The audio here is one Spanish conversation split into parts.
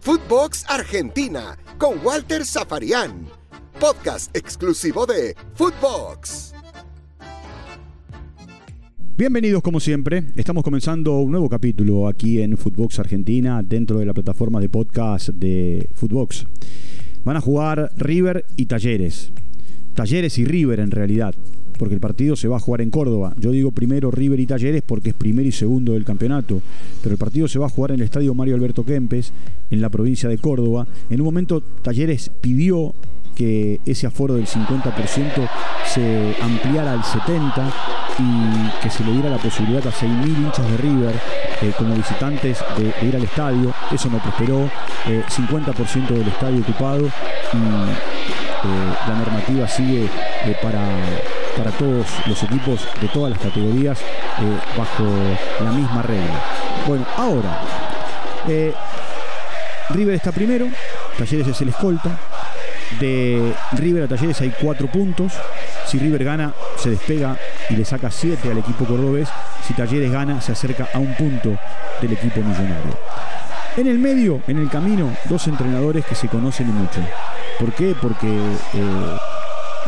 Footbox Argentina con Walter Zafarian. Podcast exclusivo de Footbox. Bienvenidos como siempre, estamos comenzando un nuevo capítulo aquí en Footbox Argentina dentro de la plataforma de podcast de Footbox. Van a jugar River y Talleres. Talleres y River en realidad, porque el partido se va a jugar en Córdoba. Yo digo primero River y Talleres porque es primero y segundo del campeonato, pero el partido se va a jugar en el estadio Mario Alberto Kempes, en la provincia de Córdoba. En un momento Talleres pidió que ese aforo del 50% se ampliara al 70% y que se le diera la posibilidad a 6.000 hinchas de River eh, como visitantes de, ir al estadio. Eso no prosperó. 50% del estadio ocupado y eh, la normativa sigue eh, para, para todos los equipos de todas las categorías bajo la misma regla. Bueno, ahora, River está primero, Talleres es el escolta, de River a Talleres hay cuatro puntos. Si River gana, se despega y le saca siete al equipo cordobés. Si Talleres gana, se acerca a un punto del equipo millonario. En el medio, en el camino, dos entrenadores que se conocen mucho. ¿Por qué? Porque eh,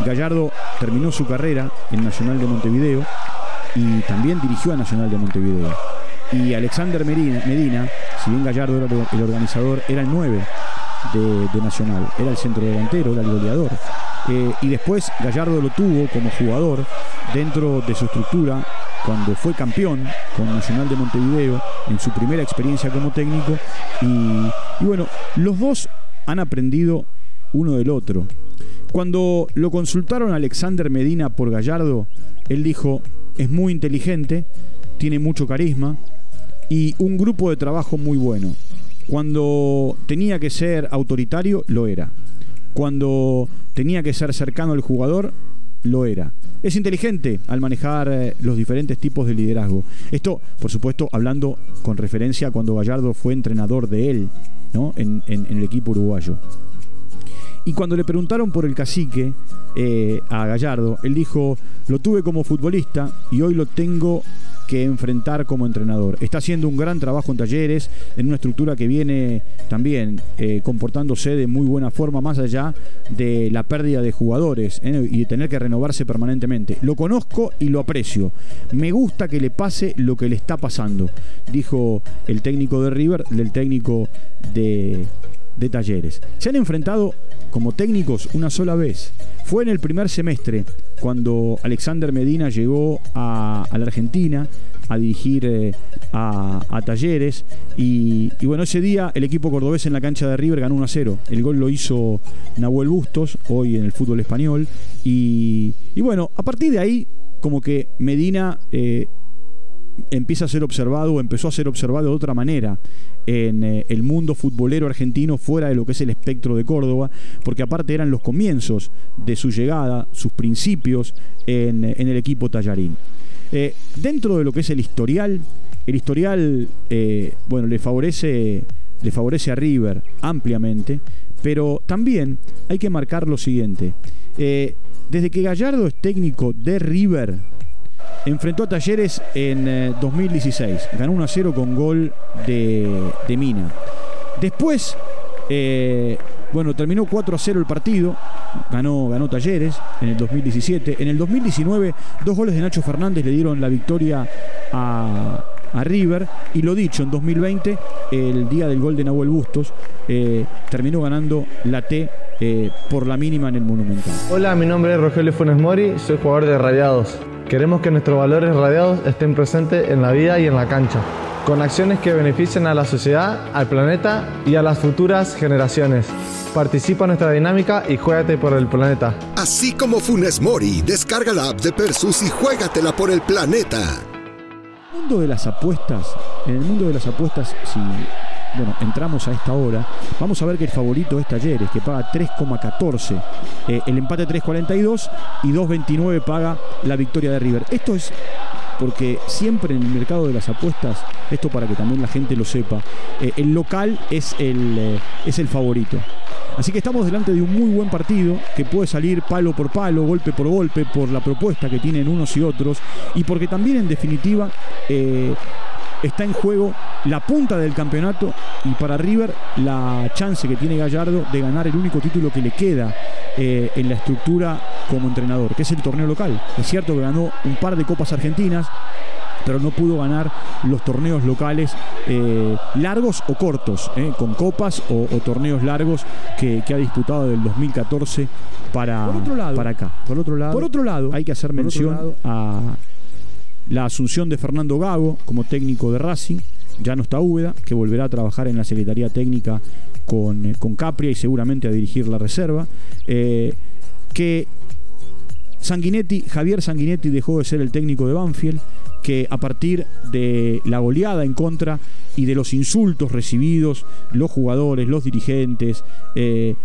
Gallardo terminó su carrera en Nacional de Montevideo y también dirigió a Nacional de Montevideo. Y Alexander Medina, si bien Gallardo era el organizador, era el 9 de, Nacional. Era el centro delantero, era el goleador. Eh, y después Gallardo lo tuvo como jugador dentro de su estructura cuando fue campeón con Nacional de Montevideo en su primera experiencia como técnico. Y bueno, los dos han aprendido uno del otro. Cuando lo consultaron a Alexander Medina por Gallardo, él dijo, es muy inteligente, tiene mucho carisma y un grupo de trabajo muy bueno. Cuando tenía que ser autoritario, lo era. Cuando tenía que ser cercano al jugador, lo era. Es inteligente al manejar eh, los diferentes tipos de liderazgo. Esto, por supuesto, hablando con referencia a cuando Gallardo fue entrenador de él ¿no? en, el equipo uruguayo. Y cuando le preguntaron por el cacique eh, a Gallardo, él dijo, lo tuve como futbolista y hoy lo tengo que enfrentar como entrenador. Está haciendo un gran trabajo en talleres, en una estructura que viene también eh, comportándose de muy buena forma, más allá de la pérdida de jugadores ¿eh? y de tener que renovarse permanentemente. Lo conozco y lo aprecio. Me gusta que le pase lo que le está pasando, dijo el técnico de River, del técnico de, de Talleres. Se han enfrentado como técnicos una sola vez. Fue en el primer semestre, cuando Alexander Medina llegó a, la Argentina a dirigir eh, a, Talleres. Y, bueno, ese día el equipo cordobés en la cancha de River ganó 1 a 0. El gol lo hizo Nahuel Bustos, hoy en el fútbol español. Y, bueno, a partir de ahí, como que Medina eh, empieza a ser observado empezó a ser observado de otra manera en eh, el mundo futbolero argentino fuera de lo que es el espectro de Córdoba, porque aparte eran los comienzos de su llegada, sus principios en, eh, el equipo Tallarín. Eh, dentro de lo que es el historial, el historial, bueno, le favorece, le favorece a River ampliamente, pero también hay que marcar lo siguiente. desde que Gallardo es técnico de River, enfrentó a Talleres en 2016. Eh, Ganó 1 a 0 con gol de, Mina. Después, eh, bueno, terminó 4 a 0 el partido. Ganó, ganó Talleres en el 2017. En el 2019, dos goles de Nacho Fernández le dieron la victoria a, River. Y lo dicho, en 2020, el día del gol de Nahuel Bustos, eh, terminó ganando la T por la mínima en el Monumental. Hola, mi nombre es Rogelio Funes Mori, soy jugador de Rayados. Queremos que nuestros valores radiados estén presentes en la vida y en la cancha, con acciones que beneficien a la sociedad, al planeta y a las futuras generaciones. Participa en nuestra dinámica y juégate por el planeta. Así como Funes Mori, descarga la app de Persus y juégatela por el planeta. En el mundo de las apuestas, en el mundo de las apuestas, si bueno, entramos a esta hora, vamos a ver que el favorito es Talleres, que paga 3,14. Eh, el empate 3,42 y 2,29 paga la victoria de River. Esto es porque siempre en el mercado de las apuestas, esto para que también la gente lo sepa, eh, el local es el, eh, es el favorito. Así que estamos delante de un muy buen partido que puede salir palo por palo, golpe por golpe, por la propuesta que tienen unos y otros y porque también en definitiva está en juego la punta del campeonato y para River la chance que tiene Gallardo de ganar el único título que le queda eh, en la estructura como entrenador, que es el torneo local. Es cierto que ganó un par de copas argentinas, pero no pudo ganar los torneos locales eh, largos o cortos, eh, con copas o, torneos largos que, ha disputado del 2014 para, para acá. Por otro lado, por otro lado hay que hacer mención a la asunción de Fernando Gago como técnico de Racing. Ya no está Úbeda, que volverá a trabajar en la Secretaría Técnica con, eh, con Capria y seguramente a dirigir la reserva. que Sanguinetti, Javier Sanguinetti dejó de ser el técnico de Banfield que a partir de la goleada en contra y de los insultos recibidos, los jugadores, los dirigentes, eh,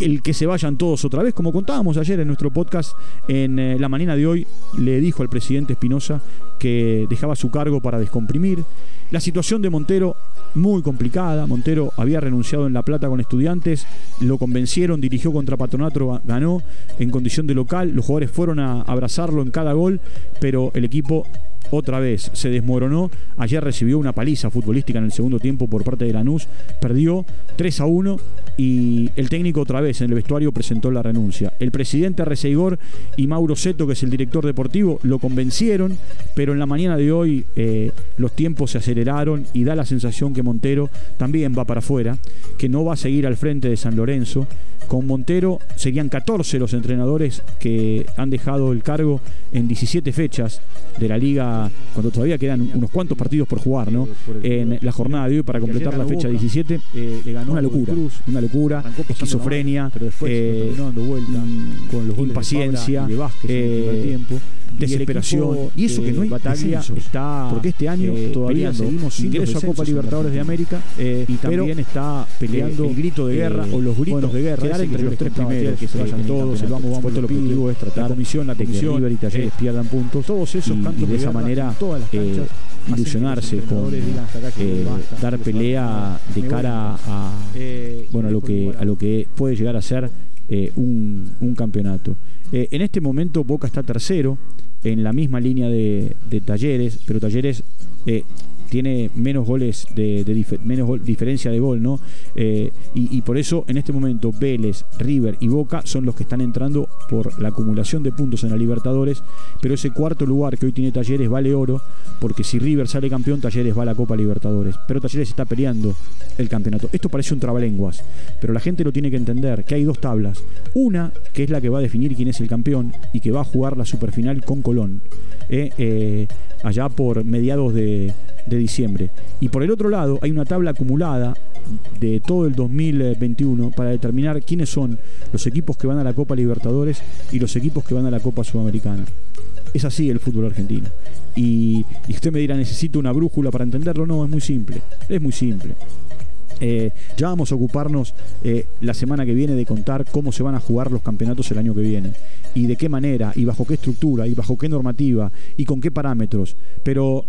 el que se vayan todos otra vez, como contábamos ayer en nuestro podcast, en eh, la mañana de hoy le dijo al presidente Espinosa que dejaba su cargo para descomprimir. La situación de Montero muy complicada. Montero había renunciado en La Plata con estudiantes, lo convencieron, dirigió contra Patronato, ganó en condición de local. Los jugadores fueron a abrazarlo en cada gol, pero el equipo otra vez se desmoronó. Ayer recibió una paliza futbolística en el segundo tiempo por parte de Lanús. Perdió 3 a 1 y el técnico otra vez en el vestuario presentó la renuncia. El presidente Arreceigor y Mauro Seto, que es el director deportivo, lo convencieron, pero en la mañana de hoy eh, los tiempos se aceleraron y da la sensación que Montero también va para afuera, que no va a seguir al frente de San Lorenzo con Montero serían 14 los entrenadores que han dejado el cargo en 17 fechas de la liga, cuando todavía quedan unos cuantos partidos por jugar, ¿no? En la jornada de hoy para completar la fecha 17, eh, le ganó una locura, una locura, esquizofrenia, eh, mm, con los impaciencia, eh, desesperación. Y, eso que no hay batalla está porque este año todavía seguimos ingreso a Copa Libertadores de América y también está peleando el grito de guerra o los gritos de guerra entre los tres primeros, que se vayan todos, el vamos, vamos, el objetivo es tratar la comisión, la comisión, y Talleres pierdan puntos, todos esos y de esa manera eh, ilusionarse con eh, dar pelea de cara a eh, bueno a lo que a lo que puede llegar a ser eh, un, un, campeonato. en este momento Boca está tercero en la misma línea de, de Talleres, pero Talleres tiene menos goles de, menos diferencia de gol, ¿no? Eh, y, por eso en este momento Vélez, River y Boca son los que están entrando por la acumulación de puntos en la Libertadores, pero ese cuarto lugar que hoy tiene Talleres vale oro, porque si River sale campeón, Talleres va a la Copa Libertadores, pero Talleres está peleando el campeonato. Esto parece un trabalenguas, pero la gente lo tiene que entender, que hay dos tablas, una que es la que va a definir quién es el campeón y que va a jugar la superfinal con Colón, eh, eh, allá por mediados de de diciembre. Y por el otro lado hay una tabla acumulada de todo el 2021 para determinar quiénes son los equipos que van a la Copa Libertadores y los equipos que van a la Copa Sudamericana. Es así el fútbol argentino. Y, usted me dirá, ¿necesito una brújula para entenderlo? No, es muy simple. Es muy simple. Eh, ya vamos a ocuparnos eh, la semana que viene de contar cómo se van a jugar los campeonatos el año que viene y de qué manera y bajo qué estructura y bajo qué normativa y con qué parámetros. Pero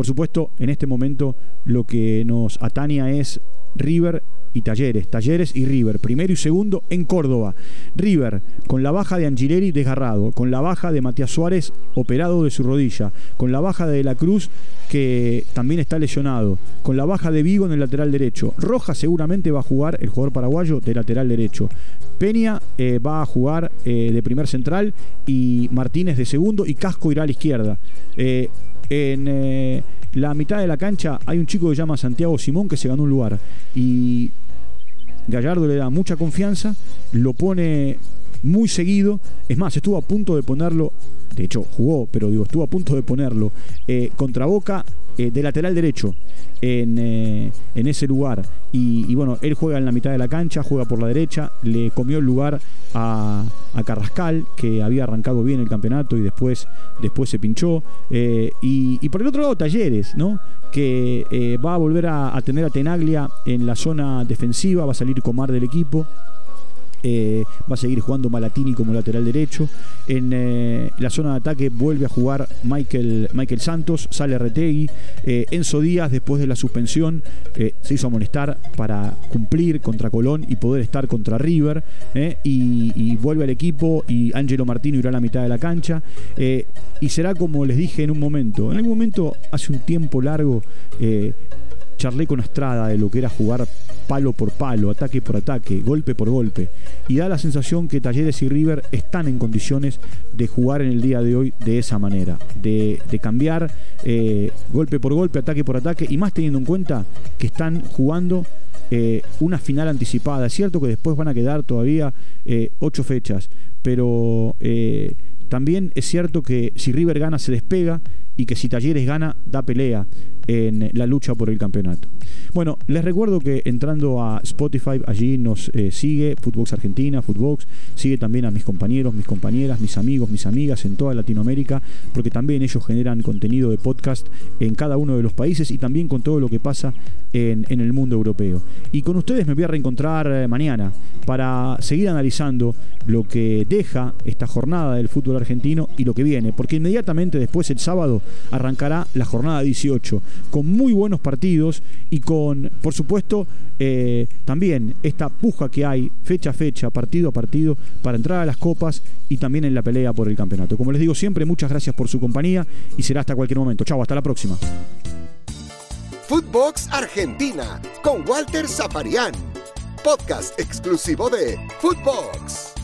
por supuesto, en este momento lo que nos ataña es River y Talleres, Talleres y River, primero y segundo en Córdoba. River con la baja de Angileri desgarrado, con la baja de Matías Suárez operado de su rodilla, con la baja de La Cruz que también está lesionado, con la baja de Vigo en el lateral derecho. Roja seguramente va a jugar el jugador paraguayo de lateral derecho. Peña eh, va a jugar eh, de primer central y Martínez de segundo y Casco irá a la izquierda. Eh, en eh, la mitad de la cancha hay un chico que se llama Santiago Simón que se ganó un lugar. Y Gallardo le da mucha confianza, lo pone muy seguido. Es más, estuvo a punto de ponerlo, de hecho jugó, pero digo, estuvo a punto de ponerlo eh, contra Boca eh, de lateral derecho en, eh, en ese lugar. Y, bueno, él juega en la mitad de la cancha, juega por la derecha, le comió el lugar a, Carrascal, que había arrancado bien el campeonato y después, después se pinchó. Eh, y, por el otro lado, Talleres, ¿no? que va a volver a, tener a Tenaglia en la zona defensiva, va a salir Comar del equipo. Eh, va a seguir jugando Malatini como lateral derecho. En eh, la zona de ataque vuelve a jugar Michael, Michael Santos, sale Retegui. Eh, Enzo Díaz, después de la suspensión, se hizo amonestar para cumplir contra Colón y poder estar contra River. Y, vuelve al equipo y Angelo Martino irá a la mitad de la cancha. y será como les dije en un momento. En algún momento, hace un tiempo largo, charlé con Estrada de lo que era jugar palo por palo, ataque por ataque, golpe por golpe. Y da la sensación que Talleres y River están en condiciones de jugar en el día de hoy de esa manera, de, cambiar eh, golpe por golpe, ataque por ataque, y más teniendo en cuenta que están jugando eh, una final anticipada. Es cierto que después van a quedar todavía eh, ocho fechas, pero también es cierto que si River gana se despega y que si Talleres gana da pelea en la lucha por el campeonato. Bueno, les recuerdo que entrando a Spotify, allí nos eh, sigue Footbox Argentina, Footbox, sigue también a mis compañeros, mis compañeras, mis amigos, mis amigas en toda Latinoamérica, porque también ellos generan contenido de podcast en cada uno de los países y también con todo lo que pasa en, el mundo europeo. Y con ustedes me voy a reencontrar eh, mañana para seguir analizando lo que deja esta jornada del fútbol argentino y lo que viene, porque inmediatamente después el sábado arrancará la jornada 18 con muy buenos partidos y con, por supuesto, eh, también esta puja que hay fecha a fecha, partido a partido, para entrar a las copas y también en la pelea por el campeonato. Como les digo siempre, muchas gracias por su compañía y será hasta cualquier momento. Chau, hasta la próxima. Footbox Argentina con Walter Zaparián, podcast exclusivo de Footbox.